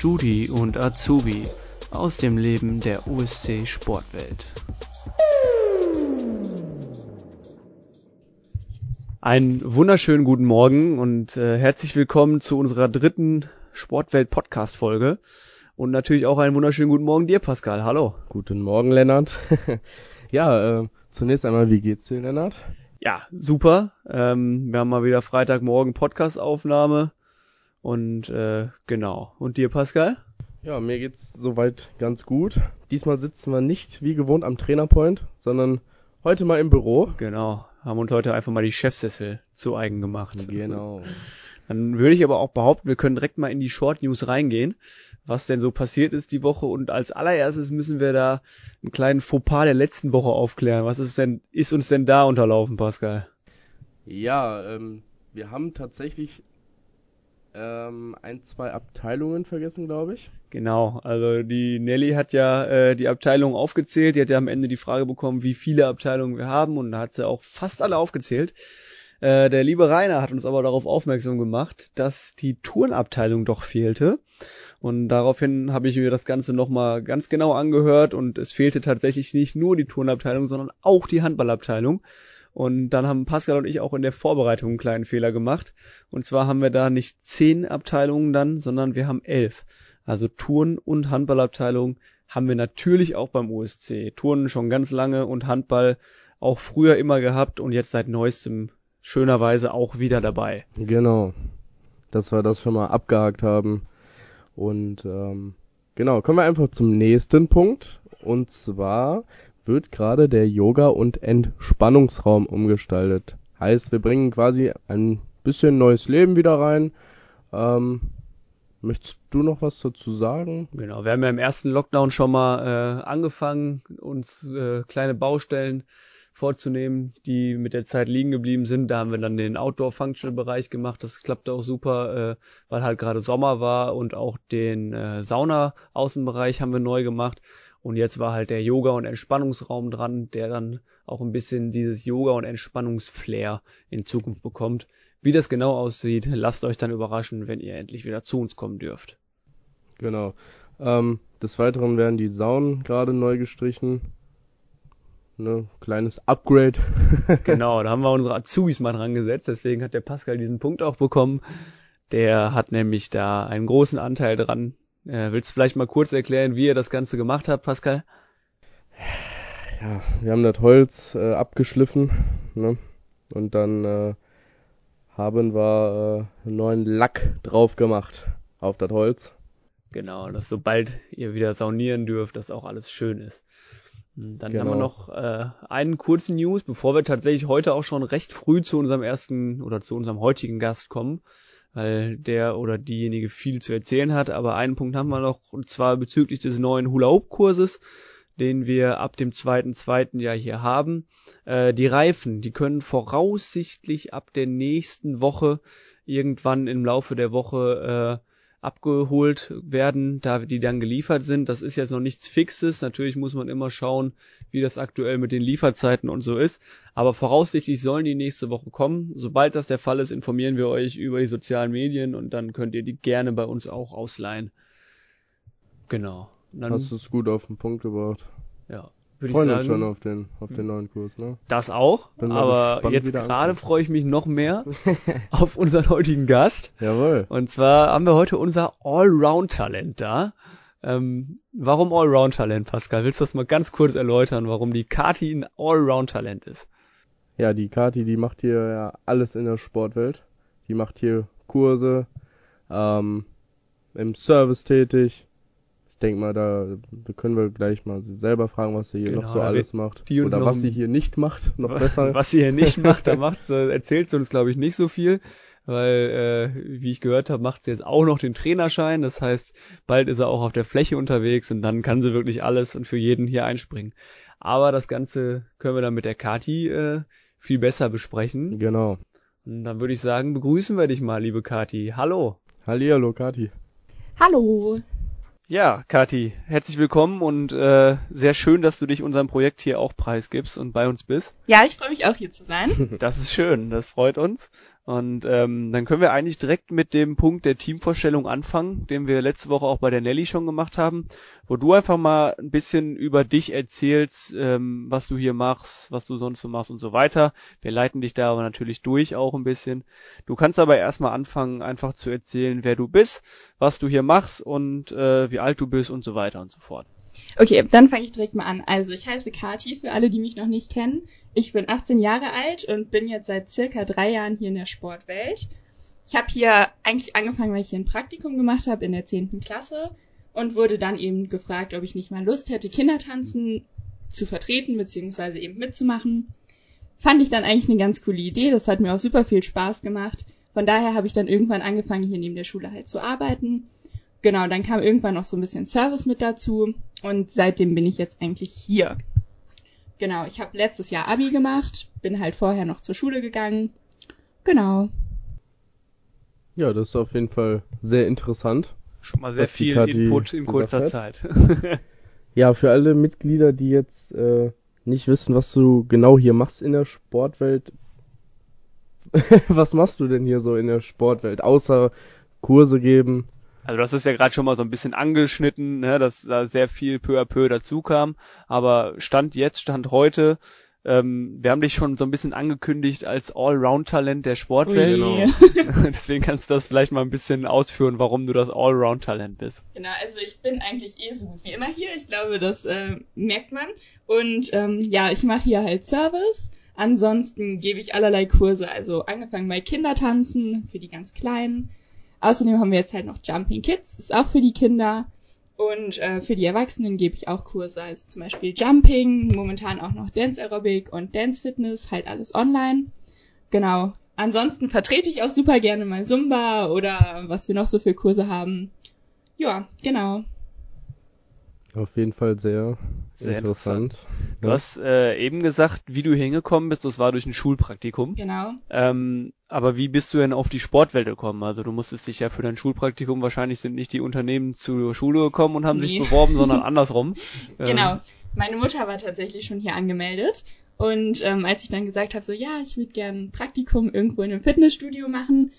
Studi und Azubi aus dem Leben der USC Sportwelt. Einen wunderschönen guten Morgen und äh, herzlich willkommen zu unserer dritten Sportwelt Podcast Folge. Und natürlich auch einen wunderschönen guten Morgen dir, Pascal. Hallo. Guten Morgen, Lennart. ja, äh, zunächst einmal, wie geht's dir, Lennart? Ja, super. Ähm, wir haben mal wieder Freitagmorgen Podcast-Aufnahme. Und äh, genau. Und dir, Pascal? Ja, mir geht's soweit ganz gut. Diesmal sitzen wir nicht wie gewohnt am Trainerpoint, sondern heute mal im Büro. Genau. Haben uns heute einfach mal die Chefsessel zu eigen gemacht. Genau. Dann würde ich aber auch behaupten, wir können direkt mal in die Short News reingehen, was denn so passiert ist die Woche. Und als allererstes müssen wir da einen kleinen Fauxpas der letzten Woche aufklären. Was ist denn, ist uns denn da unterlaufen, Pascal? Ja, ähm, wir haben tatsächlich ähm, ein, zwei Abteilungen vergessen, glaube ich. Genau, also die Nelly hat ja äh, die Abteilungen aufgezählt, die hat ja am Ende die Frage bekommen, wie viele Abteilungen wir haben und hat sie auch fast alle aufgezählt. Äh, der liebe Rainer hat uns aber darauf aufmerksam gemacht, dass die Turnabteilung doch fehlte. Und daraufhin habe ich mir das Ganze nochmal ganz genau angehört und es fehlte tatsächlich nicht nur die Turnabteilung, sondern auch die Handballabteilung. Und dann haben Pascal und ich auch in der Vorbereitung einen kleinen Fehler gemacht. Und zwar haben wir da nicht zehn Abteilungen dann, sondern wir haben elf. Also Turn- und Handballabteilung haben wir natürlich auch beim USC. Turnen schon ganz lange und Handball auch früher immer gehabt und jetzt seit neuestem schönerweise auch wieder dabei. Genau. Dass wir das schon mal abgehakt haben. Und ähm, genau, kommen wir einfach zum nächsten Punkt. Und zwar wird gerade der Yoga- und Entspannungsraum umgestaltet. Heißt, wir bringen quasi ein bisschen neues Leben wieder rein. Ähm, möchtest du noch was dazu sagen? Genau, wir haben ja im ersten Lockdown schon mal äh, angefangen, uns äh, kleine Baustellen vorzunehmen, die mit der Zeit liegen geblieben sind. Da haben wir dann den Outdoor-Functional-Bereich gemacht. Das klappte auch super, äh, weil halt gerade Sommer war und auch den äh, Sauna-Außenbereich haben wir neu gemacht. Und jetzt war halt der Yoga- und Entspannungsraum dran, der dann auch ein bisschen dieses Yoga- und Entspannungsflair in Zukunft bekommt. Wie das genau aussieht, lasst euch dann überraschen, wenn ihr endlich wieder zu uns kommen dürft. Genau. Ähm, des Weiteren werden die Saunen gerade neu gestrichen. Ne, kleines Upgrade. genau, da haben wir unsere Azubis mal dran gesetzt, deswegen hat der Pascal diesen Punkt auch bekommen. Der hat nämlich da einen großen Anteil dran. Äh, willst du vielleicht mal kurz erklären, wie ihr das Ganze gemacht habt, Pascal? Ja, wir haben das Holz äh, abgeschliffen ne? und dann äh, haben wir äh, einen neuen Lack drauf gemacht auf das Holz. Genau, dass sobald ihr wieder saunieren dürft, das auch alles schön ist. Dann genau. haben wir genau. noch äh, einen kurzen News, bevor wir tatsächlich heute auch schon recht früh zu unserem ersten oder zu unserem heutigen Gast kommen, weil der oder diejenige viel zu erzählen hat. Aber einen Punkt haben wir noch, und zwar bezüglich des neuen Hula-Hoop-Kurses, den wir ab dem zweiten, zweiten Jahr hier haben. Äh, die Reifen, die können voraussichtlich ab der nächsten Woche irgendwann im Laufe der Woche äh, abgeholt werden, da die dann geliefert sind. Das ist jetzt noch nichts Fixes. Natürlich muss man immer schauen, wie das aktuell mit den Lieferzeiten und so ist. Aber voraussichtlich sollen die nächste Woche kommen. Sobald das der Fall ist, informieren wir euch über die sozialen Medien und dann könnt ihr die gerne bei uns auch ausleihen. Genau. Dann, Hast du es gut auf den Punkt gebracht. Ja würde ich sagen. uns schon auf den, auf den neuen Kurs, ne? Das auch, aber jetzt gerade freue ich mich noch mehr auf unseren heutigen Gast. Jawohl. Und zwar haben wir heute unser Allround-Talent da. Ähm, warum Allround-Talent, Pascal? Willst du das mal ganz kurz erläutern, warum die Kati ein Allround-Talent ist? Ja, die Kati, die macht hier ja alles in der Sportwelt. Die macht hier Kurse, ähm, im Service tätig, denke mal, da, da können wir gleich mal selber fragen, was sie hier genau, noch so alles macht. Oder was sie hier nicht macht, noch besser. Was sie hier nicht macht, da macht sie, erzählt sie uns, glaube ich, nicht so viel. Weil, äh, wie ich gehört habe, macht sie jetzt auch noch den Trainerschein. Das heißt, bald ist er auch auf der Fläche unterwegs und dann kann sie wirklich alles und für jeden hier einspringen. Aber das Ganze können wir dann mit der Kati äh, viel besser besprechen. Genau. Und dann würde ich sagen, begrüßen wir dich mal, liebe Kati. Hallo. Hallihallo, Kati. Hallo. Ja, Kati, herzlich willkommen und äh, sehr schön, dass du dich unserem Projekt hier auch preisgibst und bei uns bist. Ja, ich freue mich auch hier zu sein. Das ist schön, das freut uns. Und ähm, dann können wir eigentlich direkt mit dem Punkt der Teamvorstellung anfangen, den wir letzte Woche auch bei der Nelly schon gemacht haben, wo du einfach mal ein bisschen über dich erzählst, ähm, was du hier machst, was du sonst so machst und so weiter. Wir leiten dich da aber natürlich durch auch ein bisschen. Du kannst aber erstmal anfangen, einfach zu erzählen, wer du bist, was du hier machst und äh, wie alt du bist und so weiter und so fort. Okay, dann fange ich direkt mal an. Also ich heiße Kati, für alle, die mich noch nicht kennen. Ich bin 18 Jahre alt und bin jetzt seit circa drei Jahren hier in der Sportwelt. Ich habe hier eigentlich angefangen, weil ich hier ein Praktikum gemacht habe in der 10. Klasse und wurde dann eben gefragt, ob ich nicht mal Lust hätte, Kindertanzen zu vertreten beziehungsweise eben mitzumachen. Fand ich dann eigentlich eine ganz coole Idee. Das hat mir auch super viel Spaß gemacht. Von daher habe ich dann irgendwann angefangen, hier neben der Schule halt zu arbeiten genau, dann kam irgendwann noch so ein bisschen Service mit dazu und seitdem bin ich jetzt eigentlich hier. Genau, ich habe letztes Jahr Abi gemacht, bin halt vorher noch zur Schule gegangen. Genau. Ja, das ist auf jeden Fall sehr interessant. Schon mal sehr viel Input in kurzer Zeit. ja, für alle Mitglieder, die jetzt äh, nicht wissen, was du genau hier machst in der Sportwelt. was machst du denn hier so in der Sportwelt, außer Kurse geben? Also das ist ja gerade schon mal so ein bisschen angeschnitten, ne, dass da sehr viel peu à peu dazu kam. Aber Stand jetzt, Stand heute, ähm, wir haben dich schon so ein bisschen angekündigt als Allround-Talent der Sportwelt. Genau. Deswegen kannst du das vielleicht mal ein bisschen ausführen, warum du das Allround-Talent bist. Genau, also ich bin eigentlich eh so gut wie immer hier. Ich glaube, das äh, merkt man. Und ähm, ja, ich mache hier halt Service. Ansonsten gebe ich allerlei Kurse, also angefangen bei Kindertanzen für die ganz Kleinen, Außerdem haben wir jetzt halt noch Jumping Kids, ist auch für die Kinder. Und äh, für die Erwachsenen gebe ich auch Kurse, also zum Beispiel Jumping, momentan auch noch Dance Aerobic und Dance Fitness, halt alles online. Genau. Ansonsten vertrete ich auch super gerne mal Zumba oder was wir noch so für Kurse haben. Ja, genau. Auf jeden Fall sehr, sehr interessant. interessant. Du ja. hast äh, eben gesagt, wie du hingekommen bist, das war durch ein Schulpraktikum. Genau. Ähm, aber wie bist du denn auf die Sportwelt gekommen? Also du musstest dich ja für dein Schulpraktikum, wahrscheinlich sind nicht die Unternehmen zur Schule gekommen und haben nee. sich beworben, sondern andersrum. Genau. Ähm. Meine Mutter war tatsächlich schon hier angemeldet. Und ähm, als ich dann gesagt habe, so ja, ich würde gern ein Praktikum irgendwo in einem Fitnessstudio machen,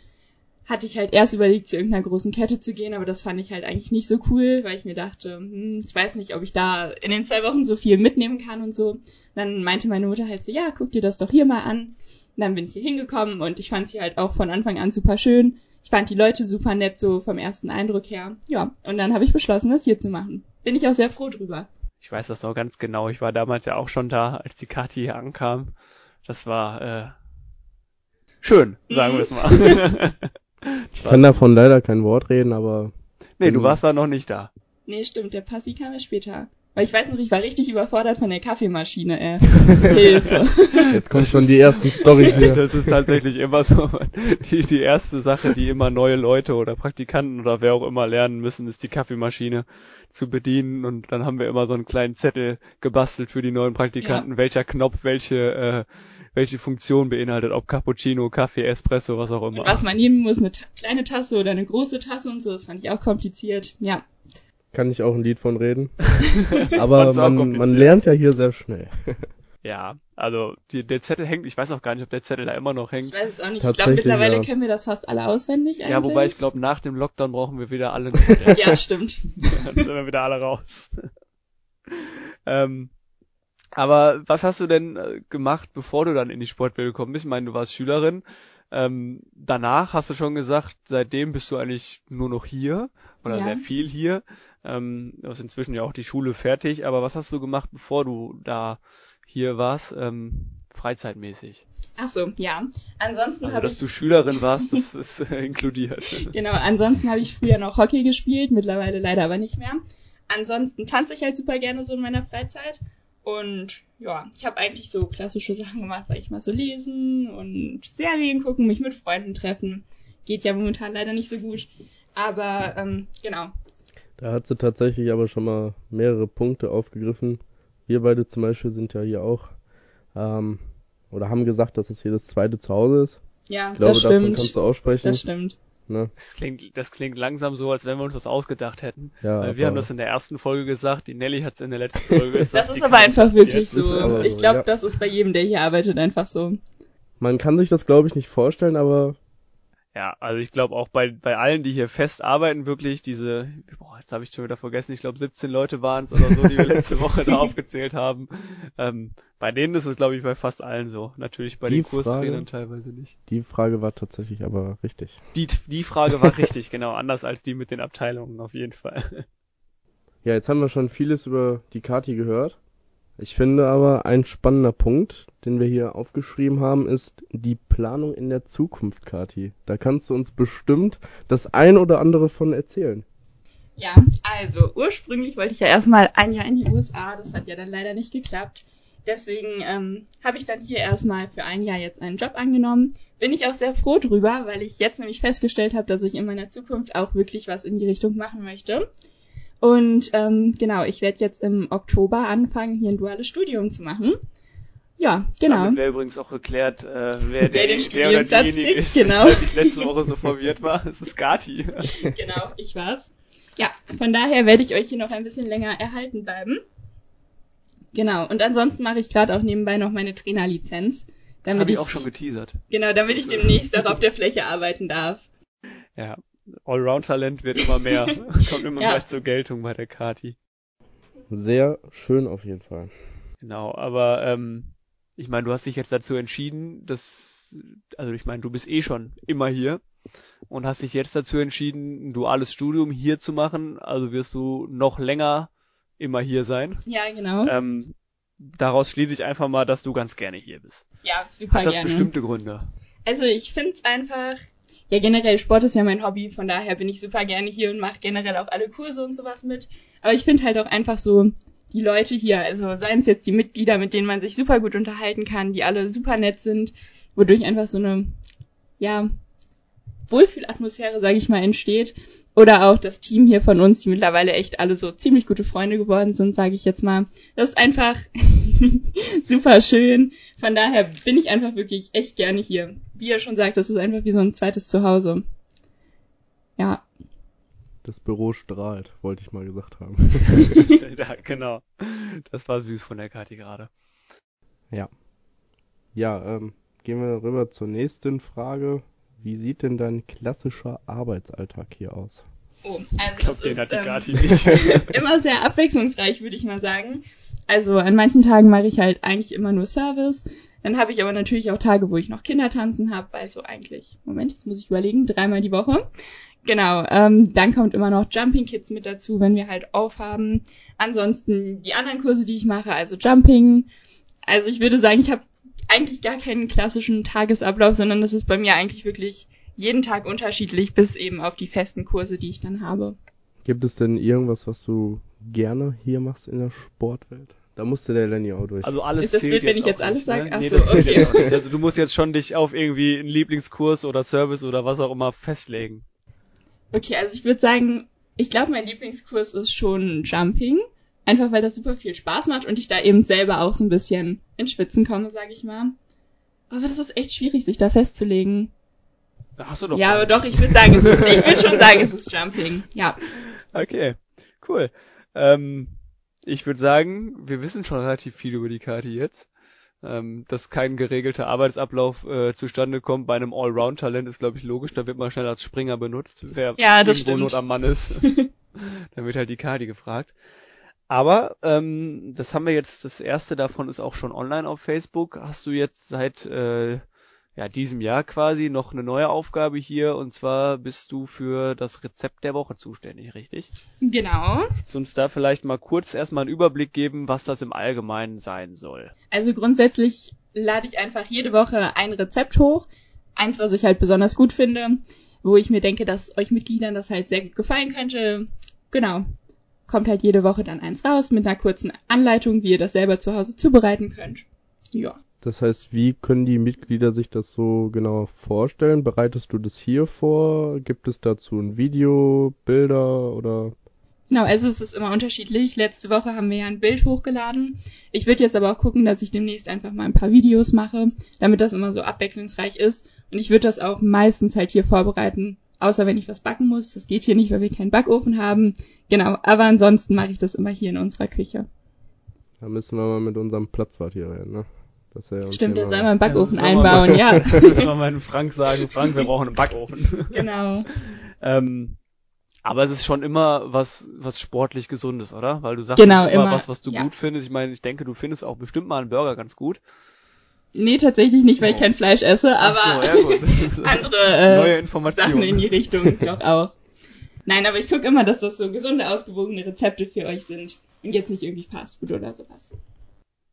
hatte ich halt erst überlegt, zu irgendeiner großen Kette zu gehen, aber das fand ich halt eigentlich nicht so cool, weil ich mir dachte, hm, ich weiß nicht, ob ich da in den zwei Wochen so viel mitnehmen kann und so. Und dann meinte meine Mutter halt so, ja, guck dir das doch hier mal an. Und dann bin ich hier hingekommen und ich fand sie halt auch von Anfang an super schön. Ich fand die Leute super nett, so vom ersten Eindruck her. Ja, und dann habe ich beschlossen, das hier zu machen. Bin ich auch sehr froh drüber. Ich weiß das noch ganz genau. Ich war damals ja auch schon da, als die Kathi hier ankam. Das war äh, schön, sagen wir es mal. Ich kann davon leider kein Wort reden, aber. Nee, du warst da noch nicht da. Nee, stimmt, der Passi kam ja später. Weil ich weiß noch, ich war richtig überfordert von der Kaffeemaschine, äh. Hilfe. Jetzt kommen schon die ersten Storys hier. Das ist tatsächlich immer so, die, die erste Sache, die immer neue Leute oder Praktikanten oder wer auch immer lernen müssen, ist die Kaffeemaschine zu bedienen und dann haben wir immer so einen kleinen Zettel gebastelt für die neuen Praktikanten, ja. welcher Knopf welche äh, welche Funktion beinhaltet, ob Cappuccino, Kaffee, Espresso, was auch immer. Und was man nehmen muss, eine kleine Tasse oder eine große Tasse und so, das fand ich auch kompliziert. Ja. Kann ich auch ein Lied von reden. Aber man, man lernt ja hier sehr schnell. Ja, also die, der Zettel hängt, ich weiß auch gar nicht, ob der Zettel da immer noch hängt. Ich weiß es auch nicht. Ich glaube, mittlerweile ja. kennen wir das fast alle auswendig eigentlich. Ja, wobei ich glaube, nach dem Lockdown brauchen wir wieder alle einen Zettel. ja, stimmt. Dann sind wir wieder alle raus. ähm, aber was hast du denn äh, gemacht, bevor du dann in die Sportwelt gekommen bist? Ich meine, du warst Schülerin. Ähm, danach hast du schon gesagt, seitdem bist du eigentlich nur noch hier oder ja. sehr viel hier. Ähm, du hast inzwischen ja auch die Schule fertig. Aber was hast du gemacht, bevor du da hier warst, ähm, freizeitmäßig? Ach so, ja. Ansonsten also, habe ich. Dass du Schülerin warst, das ist äh, inkludiert. Genau. Ansonsten habe ich früher noch Hockey gespielt, mittlerweile leider aber nicht mehr. Ansonsten tanze ich halt super gerne so in meiner Freizeit und ja, ich habe eigentlich so klassische Sachen gemacht, sag ich mal, so lesen und Serien gucken, mich mit Freunden treffen. Geht ja momentan leider nicht so gut. Aber ähm, genau. Da hat sie tatsächlich aber schon mal mehrere Punkte aufgegriffen. Wir beide zum Beispiel sind ja hier auch ähm, oder haben gesagt, dass es hier das zweite Zuhause ist. Ja, ich glaube, das stimmt. Davon kannst du aussprechen. Das stimmt. Ne? Das, klingt, das klingt langsam so, als wenn wir uns das ausgedacht hätten. Ja, Weil wir haben das in der ersten Folge gesagt, die Nelly hat es in der letzten Folge gesagt. das ist aber einfach wirklich so. Ich glaube, ja. das ist bei jedem, der hier arbeitet, einfach so. Man kann sich das, glaube ich, nicht vorstellen, aber Ja, also ich glaube auch bei, bei allen, die hier fest arbeiten, wirklich diese, boah, jetzt habe ich schon wieder vergessen, ich glaube 17 Leute waren es oder so, die wir letzte Woche da aufgezählt haben. Ähm, bei denen ist es, glaube ich, bei fast allen so. Natürlich bei Die den Kurstrainern Frage- teilweise nicht. Die Frage war tatsächlich aber richtig. Die, die Frage war richtig, genau, anders als die mit den Abteilungen auf jeden Fall. Ja, jetzt haben wir schon vieles über die Kati gehört. Ich finde aber ein spannender Punkt, den wir hier aufgeschrieben haben, ist die Planung in der Zukunft, Kati. Da kannst du uns bestimmt das ein oder andere von erzählen. Ja, also ursprünglich wollte ich ja erstmal ein Jahr in die USA, das hat ja dann leider nicht geklappt. Deswegen ähm, habe ich dann hier erstmal für ein Jahr jetzt einen Job angenommen. Bin ich auch sehr froh drüber, weil ich jetzt nämlich festgestellt habe, dass ich in meiner Zukunft auch wirklich was in die Richtung machen möchte. Und ähm, genau, ich werde jetzt im Oktober anfangen, hier ein duales Studium zu machen. Ja, genau. Damit wäre übrigens auch geklärt, äh, wer, der, den der oder diejenige kriegt, ist, genau. ich letzte Woche so verwirrt war. Es ist Gati. genau, ich war's. Ja, von daher werde ich euch hier noch ein bisschen länger erhalten bleiben. Genau, und ansonsten mache ich gerade auch nebenbei noch meine Trainerlizenz, Das damit habe ich, ich auch schon geteasert. genau, damit ich demnächst auch auf der Fläche arbeiten darf. Ja, Allround-Talent wird immer mehr, kommt immer Ja. mehr zur Geltung bei der Kati. Sehr schön auf jeden Fall. Genau, aber ähm, ich meine, du hast dich jetzt dazu entschieden, dass, also ich meine, du bist eh schon immer hier und hast dich jetzt dazu entschieden, ein duales Studium hier zu machen, also wirst du noch länger immer hier sein. Ja, genau. Ähm, daraus schließe ich einfach mal, dass du ganz gerne hier bist. ja, super Hat das gerne. bestimmte Gründe? Also ich find's einfach, ja generell Sport ist ja mein Hobby, von daher bin ich super gerne hier und mache generell auch alle Kurse und sowas mit. Aber ich finde halt auch einfach so die Leute hier, also seien es jetzt die Mitglieder, mit denen man sich super gut unterhalten kann, die alle super nett sind, wodurch einfach so eine, ja, Wohlfühlatmosphäre, sage ich mal, entsteht. Oder auch das Team hier von uns, die mittlerweile echt alle so ziemlich gute Freunde geworden sind, sage ich jetzt mal. Das ist einfach super schön. Von daher bin ich einfach wirklich echt gerne hier. Wie ihr schon sagt, das ist einfach wie so ein zweites Zuhause. Ja, Das Büro strahlt, wollte ich mal gesagt haben. ja, genau. Das war süß von der Kati gerade. Ja, ähm, gehen wir rüber zur nächsten Frage. Wie sieht denn dein klassischer Arbeitsalltag hier aus? oh, also Ich glaube, das den ist hat die ähm, nicht. immer sehr abwechslungsreich, würde ich mal sagen. Also an manchen Tagen mache ich halt eigentlich immer nur Service. Dann habe ich aber natürlich auch Tage, wo ich noch Kindertanzen habe, also eigentlich, Moment, jetzt muss ich überlegen, dreimal die Woche. Genau, ähm, dann kommt immer noch Jumping Kids mit dazu, wenn wir halt aufhaben. Ansonsten die anderen Kurse, die ich mache, also Jumping. Also ich würde sagen, ich habe eigentlich gar keinen klassischen Tagesablauf, sondern das ist bei mir eigentlich wirklich jeden Tag unterschiedlich, bis eben auf die festen Kurse, die ich dann habe. Gibt es denn irgendwas, was du gerne hier machst in der Sportwelt? Da musste der Lenny auch durch. Also alles Ist das zählt blöd, wenn ich jetzt alles nicht, sag? Ne? Ach nee, okay. Also du musst jetzt schon dich auf irgendwie einen Lieblingskurs oder Service oder was auch immer festlegen. Okay, also ich würde sagen, ich glaube, mein Lieblingskurs ist schon Jumping. Einfach weil das super viel Spaß macht und ich da eben selber auch so ein bisschen ins Schwitzen komme, sage ich mal. Aber das ist echt schwierig, sich da festzulegen. Da hast du doch. ja, aber doch, ich würde sagen, es ist, ich würde schon sagen, es ist Jumping. Ja. Okay, cool. Ähm, ich würde sagen, wir wissen schon relativ viel über die Karte jetzt. Ähm, dass kein geregelter Arbeitsablauf äh, zustande kommt bei einem Allround-Talent ist, glaube ich, logisch. Da wird man schnell als Springer benutzt, wer Ja, das irgendwo stimmt. Not am Mann ist. Dann wird halt die Kati gefragt. Aber ähm, das haben wir jetzt, das erste davon ist auch schon online auf Facebook. Hast du jetzt seit äh, ja, diesem Jahr quasi noch eine neue Aufgabe hier und zwar bist du für das Rezept der Woche zuständig, richtig? Genau. Kannst du uns da vielleicht mal kurz erstmal einen Überblick geben, was das im Allgemeinen sein soll? Also grundsätzlich lade ich einfach jede Woche ein Rezept hoch. Eins, was ich halt besonders gut finde, wo ich mir denke, dass euch Mitgliedern das halt sehr gut gefallen könnte. Genau. Kommt halt jede Woche dann eins raus mit einer kurzen Anleitung, wie ihr das selber zu Hause zubereiten könnt. Ja. Das heißt, wie können die Mitglieder sich das so genau vorstellen? Bereitest du das hier vor? Gibt es dazu ein Video, Bilder oder? Genau, also es ist immer unterschiedlich. Letzte Woche haben wir ja ein Bild hochgeladen. Ich würde jetzt aber auch gucken, dass ich demnächst einfach mal ein paar Videos mache, damit das immer so abwechslungsreich ist. Und ich würde das auch meistens halt hier vorbereiten, außer wenn ich was backen muss. Das geht hier nicht, weil wir keinen Backofen haben. Genau, aber ansonsten mache ich das immer hier in unserer Küche. Da müssen wir mal mit unserem Platzwart hier reden, ne? dass er Stimmt, der soll mal einen Backofen ja, einbauen, ja. Das soll mal Frank sagen, Frank, wir brauchen einen Backofen. Genau. ähm, aber es ist schon immer was, was sportlich Gesundes, oder? Weil du sagst genau, immer, immer was, was du ja. gut findest. Ich meine, ich denke, du findest auch bestimmt mal einen Burger ganz gut. Nee, tatsächlich nicht, weil ich kein Fleisch esse, aber so, ja, andere äh. Sachen in die Richtung doch auch. Nein, aber ich gucke immer, dass das so gesunde, ausgewogene Rezepte für euch sind und jetzt nicht irgendwie Fastfood oder sowas.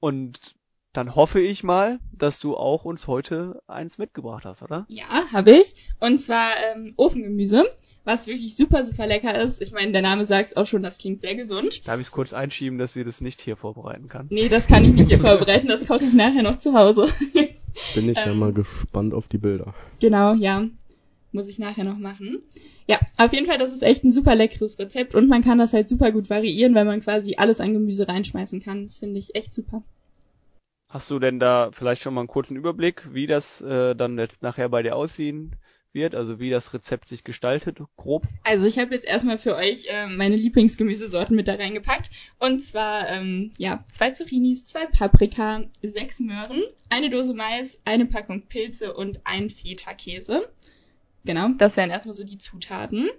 Und dann hoffe ich mal, dass du auch uns heute eins mitgebracht hast, oder? Ja, habe ich. Und zwar ähm, Ofengemüse, was wirklich super, super lecker ist. Ich meine, der Name sagt es auch schon, das klingt sehr gesund. Darf ich es kurz einschieben, dass sie das nicht hier vorbereiten kann? Nee, das kann ich nicht hier vorbereiten, das koche ich nachher noch zu Hause. Bin ich ähm, ja mal gespannt auf die Bilder. Genau, ja. Muss ich nachher noch machen. Ja, auf jeden Fall, das ist echt ein super leckeres Rezept und man kann das halt super gut variieren, weil man quasi alles an Gemüse reinschmeißen kann. Das finde ich echt super. Hast du denn da vielleicht schon mal einen kurzen Überblick, wie das äh, dann jetzt nachher bei dir aussehen wird, also wie das Rezept sich gestaltet, grob? Also ich habe jetzt erstmal für euch äh, meine Lieblingsgemüsesorten mit da reingepackt. Und zwar ähm, ja zwei Zucchinis, zwei Paprika, sechs Möhren, eine Dose Mais, eine Packung Pilze und ein Feta-Käse. Genau, das wären erstmal so die Zutaten.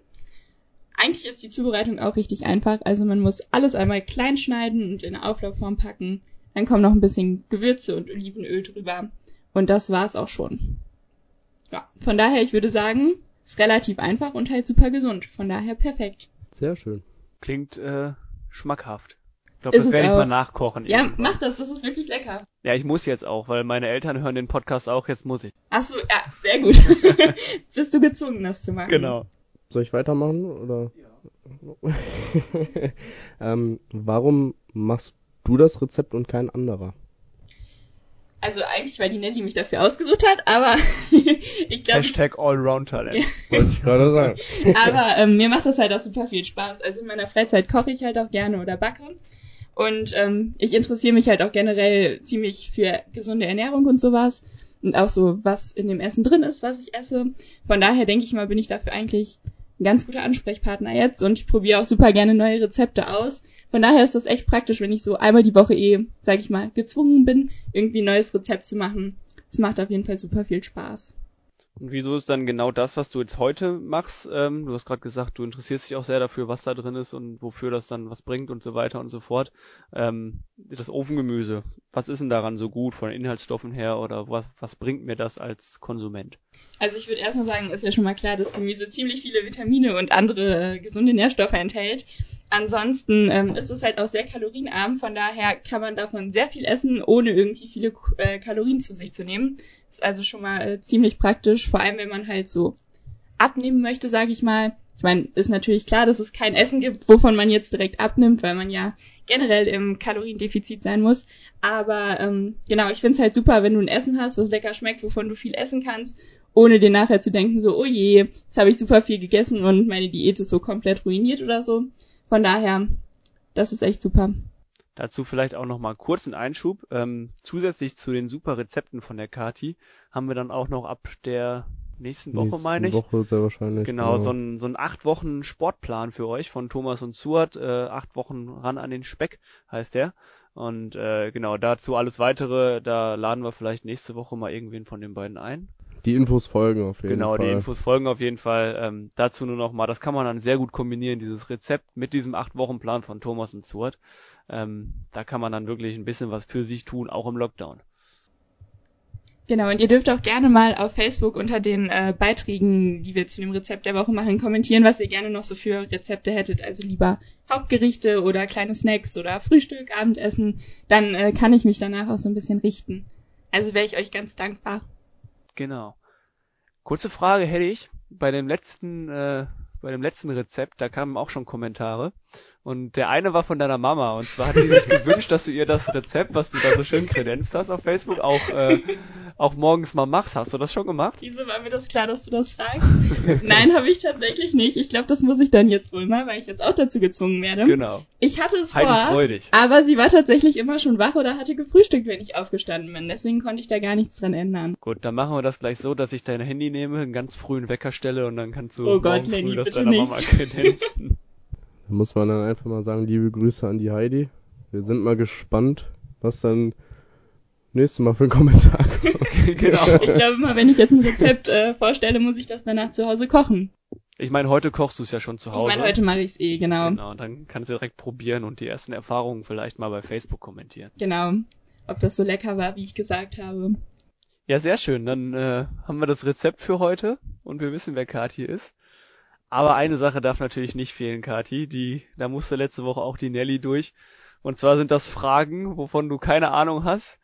Eigentlich ist die Zubereitung auch richtig einfach. Also man muss alles einmal klein schneiden und in Auflaufform packen. Dann kommen noch ein bisschen Gewürze und Olivenöl drüber. Und das war's auch schon. Ja, von daher, ich würde sagen, ist relativ einfach und halt super gesund. Von daher perfekt. Sehr schön. Klingt äh, schmackhaft. Ich glaube, das werde ich mal nachkochen. Ja, irgendwann. mach das, das ist wirklich lecker. Ja, ich muss jetzt auch, weil meine Eltern hören den Podcast auch, jetzt muss ich. Ach so, ja, sehr gut. Bist du gezwungen, das zu machen. Genau. Soll ich weitermachen, oder? Ja. ähm, warum machst du das Rezept und kein anderer? Also eigentlich, weil die Nelly mich dafür ausgesucht hat, aber ich glaube. Hashtag Allround-Talent. Wollte ich gerade sagen. aber ähm, mir macht das halt auch super viel Spaß. Also in meiner Freizeit koche ich halt auch gerne oder backe. Und ähm, ich interessiere mich halt auch generell ziemlich für gesunde Ernährung und sowas. Und auch so, was in dem Essen drin ist, was ich esse. Von daher denke ich mal, bin ich dafür eigentlich ein ganz guter Ansprechpartner jetzt. Und ich probiere auch super gerne neue Rezepte aus. Von daher ist das echt praktisch, wenn ich so einmal die Woche eh, sag ich mal, gezwungen bin, irgendwie ein neues Rezept zu machen. Es macht auf jeden Fall super viel Spaß. Und wieso ist dann genau das, was du jetzt heute machst? Ähm, du hast gerade gesagt, du interessierst dich auch sehr dafür, was da drin ist und wofür das dann was bringt und so weiter und so fort. Ähm, das Ofengemüse, was ist denn daran so gut von Inhaltsstoffen her oder was, was bringt mir das als Konsument? Also ich würde erstmal sagen, ist ja schon mal klar, dass Gemüse ziemlich viele Vitamine und andere äh, gesunde Nährstoffe enthält. Ansonsten ähm, ist es halt auch sehr kalorienarm, von daher kann man davon sehr viel essen, ohne irgendwie viele äh, Kalorien zu sich zu nehmen. Ist also schon mal äh, ziemlich praktisch, vor allem wenn man halt so abnehmen möchte, sage ich mal. Ich meine, ist natürlich klar, dass es kein Essen gibt, wovon man jetzt direkt abnimmt, weil man ja generell im Kaloriendefizit sein muss. Aber ähm, genau, ich find's halt super, wenn du ein Essen hast, was lecker schmeckt, wovon du viel essen kannst, ohne dir nachher zu denken, so, oh je, jetzt habe ich super viel gegessen und meine Diät ist so komplett ruiniert oder so. Von daher, das ist echt super. Dazu vielleicht auch noch mal kurz einen Einschub. Ähm, zusätzlich zu den super Rezepten von der Kati haben wir dann auch noch ab der nächsten Woche, nächsten meine ich. Woche sehr wahrscheinlich. Genau, genau, so ein so ein acht Wochen Sportplan für euch von Thomas und Suat. Äh, acht Wochen ran an den Speck heißt der. Und äh, genau, dazu alles weitere, da laden wir vielleicht nächste Woche mal irgendwen von den beiden ein. Die Infos folgen auf jeden genau, Fall. Genau, die Infos folgen auf jeden Fall. Ähm, dazu nur noch mal, das kann man dann sehr gut kombinieren, dieses Rezept mit diesem acht Wochen Plan von Thomas und Stuart. Ähm, da kann man dann wirklich ein bisschen was für sich tun, auch im Lockdown. Genau, und ihr dürft auch gerne mal auf Facebook unter den äh, Beiträgen, die wir zu dem Rezept der Woche machen, kommentieren, was ihr gerne noch so für Rezepte hättet. Also lieber Hauptgerichte oder kleine Snacks oder Frühstück, Abendessen. Dann äh, kann ich mich danach auch so ein bisschen richten. Also wäre ich euch ganz dankbar. Genau. Kurze Frage hätte ich. Bei dem letzten, äh, bei dem letzten Rezept, da kamen auch schon Kommentare. Und der eine war von deiner Mama. Und zwar hat sie sich gewünscht, dass du ihr das Rezept, was du da so schön kredenzt hast auf Facebook, auch, äh, auch morgens mal machst. Hast du das schon gemacht? Wieso war mir das klar, dass du das fragst? Nein, habe ich tatsächlich nicht. Ich glaube, das muss ich dann jetzt wohl mal, weil ich jetzt auch dazu gezwungen werde. Genau. Ich hatte es Heidi vor, freudig. aber sie war tatsächlich immer schon wach oder hatte gefrühstückt, wenn ich aufgestanden bin. Deswegen konnte ich da gar nichts dran ändern. Gut, dann machen wir das gleich so, dass ich dein Handy nehme, einen ganz frühen Wecker stelle und dann kannst du oh Gott, Lenny, früh das deiner nicht. Mama kredenzen. Da muss man dann einfach mal sagen, liebe Grüße an die Heidi. Wir sind mal gespannt, was dann nächstes Mal für einen Kommentar. genau. Ich glaube mal, wenn ich jetzt ein Rezept äh, vorstelle, muss ich das danach zu Hause kochen. Ich meine, heute kochst du es ja schon zu Hause. Ich meine, heute mache ich es eh, genau. Genau, dann kannst du direkt probieren und die ersten Erfahrungen vielleicht mal bei Facebook kommentieren. Genau. Ob das so lecker war, wie ich gesagt habe. Ja, sehr schön. Dann äh, haben wir das Rezept für heute und wir wissen, wer Kati ist. Aber eine Sache darf natürlich nicht fehlen, Kati. Die, da musste letzte Woche auch die Nelly durch. Und zwar sind das Fragen, wovon du keine Ahnung hast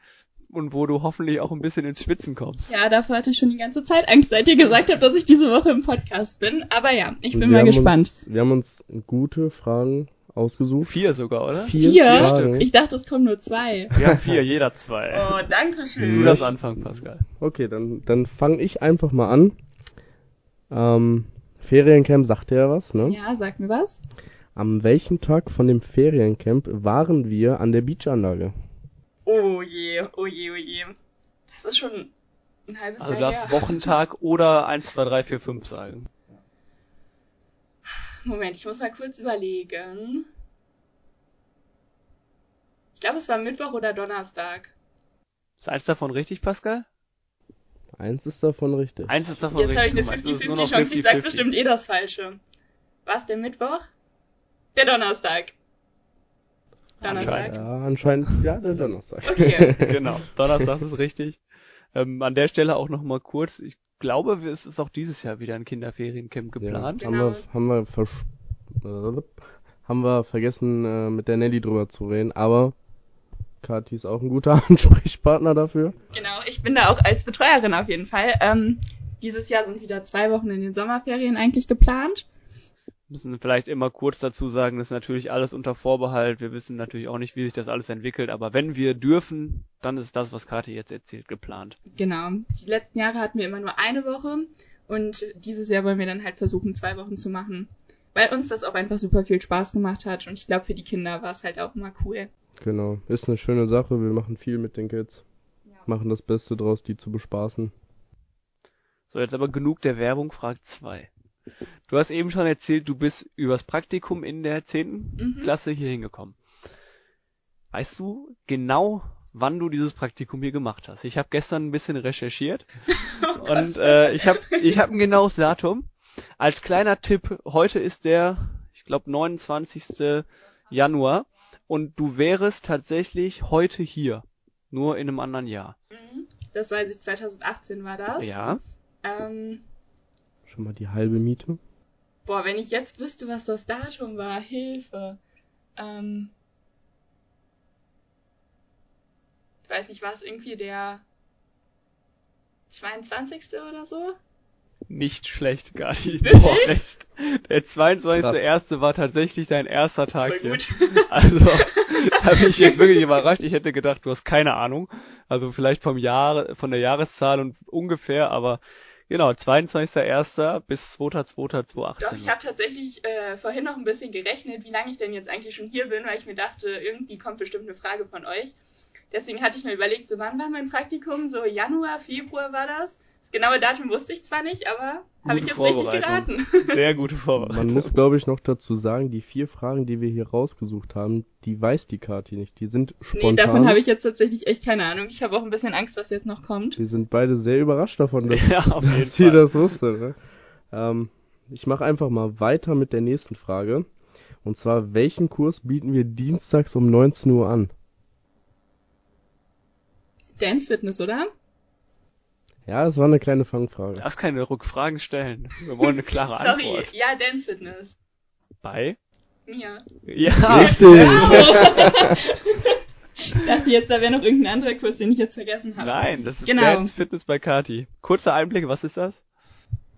und wo du hoffentlich auch ein bisschen ins Schwitzen kommst. Ja, davor hatte ich schon die ganze Zeit Angst, seit ihr gesagt habt, dass ich diese Woche im Podcast bin. Aber ja, ich bin mal gespannt. Uns, wir haben uns gute Fragen ausgesucht. Vier sogar, oder? Vier? vier? Stück. Ich dachte, es kommen nur zwei. Wir haben vier, jeder zwei. Oh, danke schön. Du darfst anfangen, Pascal. Okay, dann, dann fange ich einfach mal an. Ähm, Feriencamp sagt ja was, ne? Ja, sag mir was. Am welchen Tag von dem Feriencamp waren wir an der Beachanlage? Oh je, oh je, oh je. Das ist schon ein halbes also Jahr. Also du darfst Wochentag oder 1, 2, 3, 4, 5 sagen. Moment, ich muss mal kurz überlegen. Ich glaube, es war Mittwoch oder Donnerstag. Ist eins davon richtig, Pascal? Eins ist davon richtig. Eins ist davon Jetzt richtig. Jetzt habe ich eine 50-50 Chance, ich sag bestimmt eh das Falsche. War es der Mittwoch? Der Donnerstag. Donnerstag. Ja, anscheinend, ja, der Donnerstag. Okay. genau, Donnerstag ist richtig. Ähm, an der Stelle auch nochmal kurz, ich glaube, es ist auch dieses Jahr wieder ein Kinderferiencamp geplant. Ja, genau. haben wir, haben wir, haben wir vergessen, äh, mit der Nelly drüber zu reden, aber Kathi ist auch ein guter Ansprechpartner dafür. Genau, ich bin da auch als Betreuerin auf jeden Fall. Ähm, dieses Jahr sind wieder zwei Wochen in den Sommerferien eigentlich geplant müssen vielleicht immer kurz dazu sagen, das ist natürlich alles unter Vorbehalt. Wir wissen natürlich auch nicht, wie sich das alles entwickelt, aber wenn wir dürfen, dann ist das, was Kathi jetzt erzählt, geplant. Genau. Die letzten Jahre hatten wir immer nur eine Woche und dieses Jahr wollen wir dann halt versuchen, zwei Wochen zu machen, weil uns das auch einfach super viel Spaß gemacht hat und ich glaube, für die Kinder war es halt auch immer cool. Genau. Ist eine schöne Sache. Wir machen viel mit den Kids. Ja. Machen das Beste draus, die zu bespaßen. So, jetzt aber genug der Werbung, Frage 2. Du hast eben schon erzählt, du bist übers Praktikum in der zehnten mhm. Klasse hier hingekommen. Weißt du genau, wann du dieses Praktikum hier gemacht hast? Ich habe gestern ein bisschen recherchiert oh und äh, ich habe ich hab ein genaues Datum. Als kleiner Tipp, heute ist der, ich glaube, 29. Januar und du wärest tatsächlich heute hier, nur in einem anderen Jahr. Mhm. Das weiß ich, 2018 war das. Ja. Ähm, Schon mal die halbe Miete. Boah, wenn ich jetzt wüsste, was das Datum war, Hilfe. Ähm, ich weiß nicht, war es irgendwie der 22. oder so? Nicht schlecht, Gadi. Nicht schlecht. Der 22.1. war tatsächlich dein erster Tag hier. Gut. Also, bin ich jetzt wirklich überrascht. Ich hätte gedacht, du hast keine Ahnung. Also vielleicht vom Jahr, von der Jahreszahl und ungefähr, aber Genau, 22.01. bis 2.2.2018. Doch, ich habe tatsächlich äh, vorhin noch ein bisschen gerechnet, wie lange ich denn jetzt eigentlich schon hier bin, weil ich mir dachte, irgendwie kommt bestimmt eine Frage von euch. Deswegen hatte ich mir überlegt, so wann war mein Praktikum? So Januar, Februar war das? Das genaue Datum wusste ich zwar nicht, aber habe ich jetzt richtig geraten. Sehr gute Vorbereitung. Man muss, glaube ich, noch dazu sagen, die vier Fragen, die wir hier rausgesucht haben, die weiß die Kati nicht. Die sind spontan. Nee, davon habe ich jetzt tatsächlich echt keine Ahnung. Ich habe auch ein bisschen Angst, was jetzt noch kommt. Wir sind beide sehr überrascht davon, dass, ja, dass sie das wusste. Ne? Ähm, ich mache einfach mal weiter mit der nächsten Frage. Und zwar, welchen Kurs bieten wir dienstags um 19 Uhr an? Dance Fitness, oder? Ja, es war eine kleine Fangfrage. Du darfst keine Rückfragen stellen. Wir wollen eine klare Sorry, Antwort. Sorry, ja, Dance Fitness. Bei? Mir. Ja, richtig. ich dachte jetzt, da wäre noch irgendein anderer Kurs, den ich jetzt vergessen habe. Nein, das ist genau. Dance Fitness bei Kati. Kurzer Einblick, was ist das?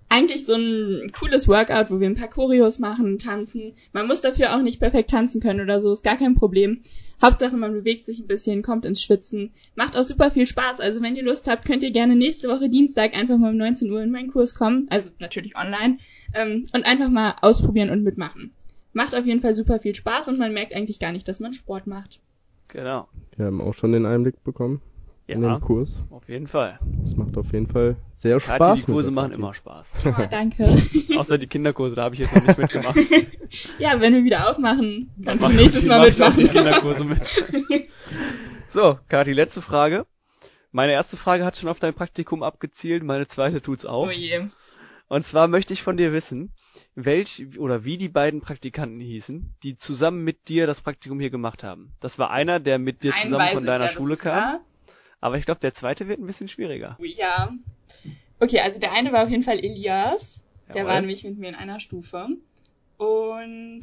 Eigentlich so ein cooles Workout, wo wir ein paar Choreos machen, tanzen. Man muss dafür auch nicht perfekt tanzen können oder so, ist gar kein Problem. Hauptsache, man bewegt sich ein bisschen, kommt ins Schwitzen. Macht auch super viel Spaß. Also wenn ihr Lust habt, könnt ihr gerne nächste Woche Dienstag einfach mal um 19 Uhr in meinen Kurs kommen. Also natürlich online. Ähm, und einfach mal ausprobieren und mitmachen. Macht auf jeden Fall super viel Spaß und man merkt eigentlich gar nicht, dass man Sport macht. Genau. Wir haben auch schon den Einblick bekommen ja, in den Kurs. Auf jeden Fall. Das macht auf jeden Fall sehr Kati, Spaß. Die Kurse machen immer Spaß. Oh, danke. Außer die Kinderkurse, da habe ich jetzt noch nicht mitgemacht. ja, wenn wir wieder aufmachen, kannst du nächstes Mal mitmachen. die Kinderkurse mit. so, Kati, letzte Frage. Meine erste Frage hat schon auf dein Praktikum abgezielt, meine zweite tut's auch. Oh je. Und zwar möchte ich von dir wissen, welch oder wie die beiden Praktikanten hießen, die zusammen mit dir das Praktikum hier gemacht haben. Das war einer, der mit dir Einen zusammen von ich, deiner ja, das Schule kam. wahr. Aber ich glaube, der zweite wird ein bisschen schwieriger. Ja. Okay, also der eine war auf jeden Fall Elias. Der Jawohl. war nämlich mit mir in einer Stufe. Und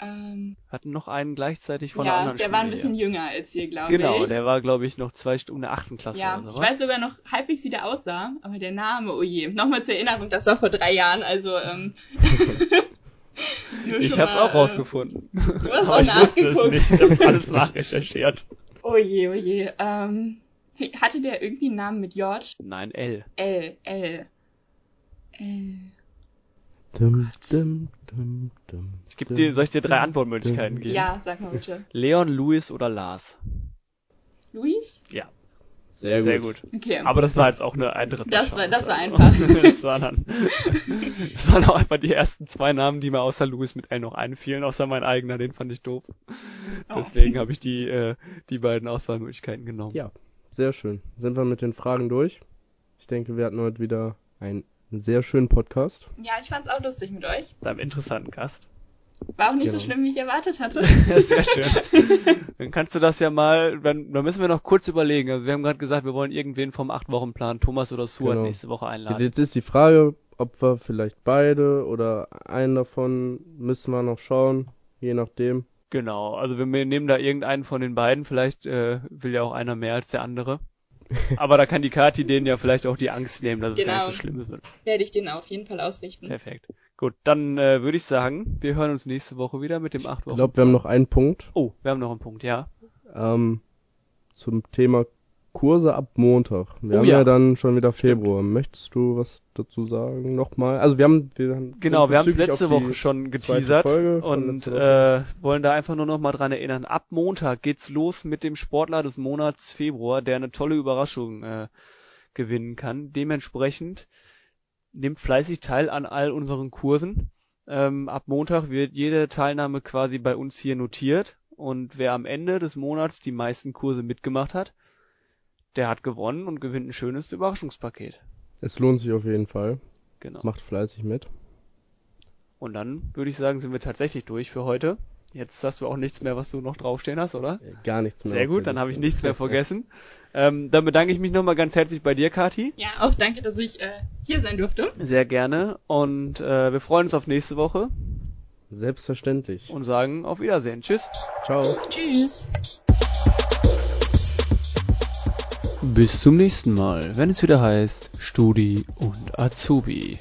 ähm, Hatten noch einen gleichzeitig von einer ja, anderen der Schule war ein bisschen hier. jünger als ihr, glaube Genau, ich. der war, glaube ich, noch zwei Stunden der achten Klasse ja, oder ich so. weiß sogar noch halbwegs, wie der aussah, aber der Name, oh je. Nochmal zur Erinnerung, das war vor drei Jahren, also ähm, Ich hab's mal, auch äh, rausgefunden. Du hast Aber auch ich wusste es nachgeguckt. nicht. Ich hab's alles nachrecherchiert. Oh je, oh je. Ähm, hatte der irgendwie einen Namen mit J? Nein, L. L, L. L. Dum, dum, dum, dum, Ich geb dum, dir, soll ich dir drei dum, Antwortmöglichkeiten dum. geben? Ja, sag mal bitte. Leon, Louis oder Lars? Luis? Ja, Sehr gut. sehr gut. Okay. Aber das war jetzt auch eine ein Drittel. Das war- das war einfach. das war dann, das waren auch einfach die ersten zwei Namen, die mir außer Louis mit L noch einfielen, außer mein eigener, den fand ich doof. Oh. Deswegen habe ich die, äh, die beiden Auswahlmöglichkeiten genommen. Ja, sehr schön. Sind wir mit den Fragen durch? Ich denke, wir hatten heute wieder einen sehr schönen Podcast. Ja, ich fand's auch lustig mit euch. Mit einem interessanten Gast. War auch nicht so Genau. schlimm, wie ich erwartet hatte. Ja, sehr schön. Dann kannst du das ja mal, dann, dann müssen wir noch kurz überlegen. Also wir haben gerade gesagt, wir wollen irgendwen vom Acht-Wochen-Plan, Thomas oder Suat, Genau. nächste Woche einladen. Jetzt ist die Frage, ob wir vielleicht beide oder einen davon müssen wir noch schauen, je nachdem. Genau, also wir nehmen da irgendeinen von den beiden, vielleicht äh, will ja auch einer mehr als der andere. Aber da kann die Kati denen ja vielleicht auch die Angst nehmen, dass es gar nicht so Genau. schlimm ist. Werde ich den auf jeden Fall ausrichten. Perfekt. Gut, dann äh, würde ich sagen, wir hören uns nächste Woche wieder mit dem acht Ich Wochen. glaube, wir haben noch einen Punkt Oh, wir haben noch einen Punkt, ja. ähm, zum Thema Kurse ab Montag. Wir Oh haben ja. ja. dann schon wieder Februar. Möchtest du was dazu sagen? Nochmal? Also wir haben, wir haben Genau, wir haben es letzte Woche schon geteasert und Woche. äh, wollen da einfach nur noch mal dran erinnern. Ab Montag geht's los mit dem Sportler des Monats Februar, der eine tolle Überraschung äh, gewinnen kann. Dementsprechend nimmt fleißig teil an all unseren Kursen. Ähm, ab Montag wird jede Teilnahme quasi bei uns hier notiert und wer am Ende des Monats die meisten Kurse mitgemacht hat, der hat gewonnen und gewinnt ein schönes Überraschungspaket. Es lohnt sich auf jeden Fall. Genau. Macht fleißig mit. Und dann würde ich sagen, sind wir tatsächlich durch für heute. Jetzt hast du auch nichts mehr, was du noch draufstehen hast, oder? Äh, Gar nichts mehr. Sehr gut, dann habe ich nichts mehr vergessen. Ähm, dann bedanke ich mich nochmal ganz herzlich bei dir, Kati. Ja, auch danke, dass ich äh, hier sein durfte. Sehr gerne. Und äh, wir freuen uns auf nächste Woche Selbstverständlich. und sagen auf Wiedersehen. Tschüss. Ciao. Tschüss. Bis zum nächsten Mal, wenn es wieder heißt Studi und Azubi.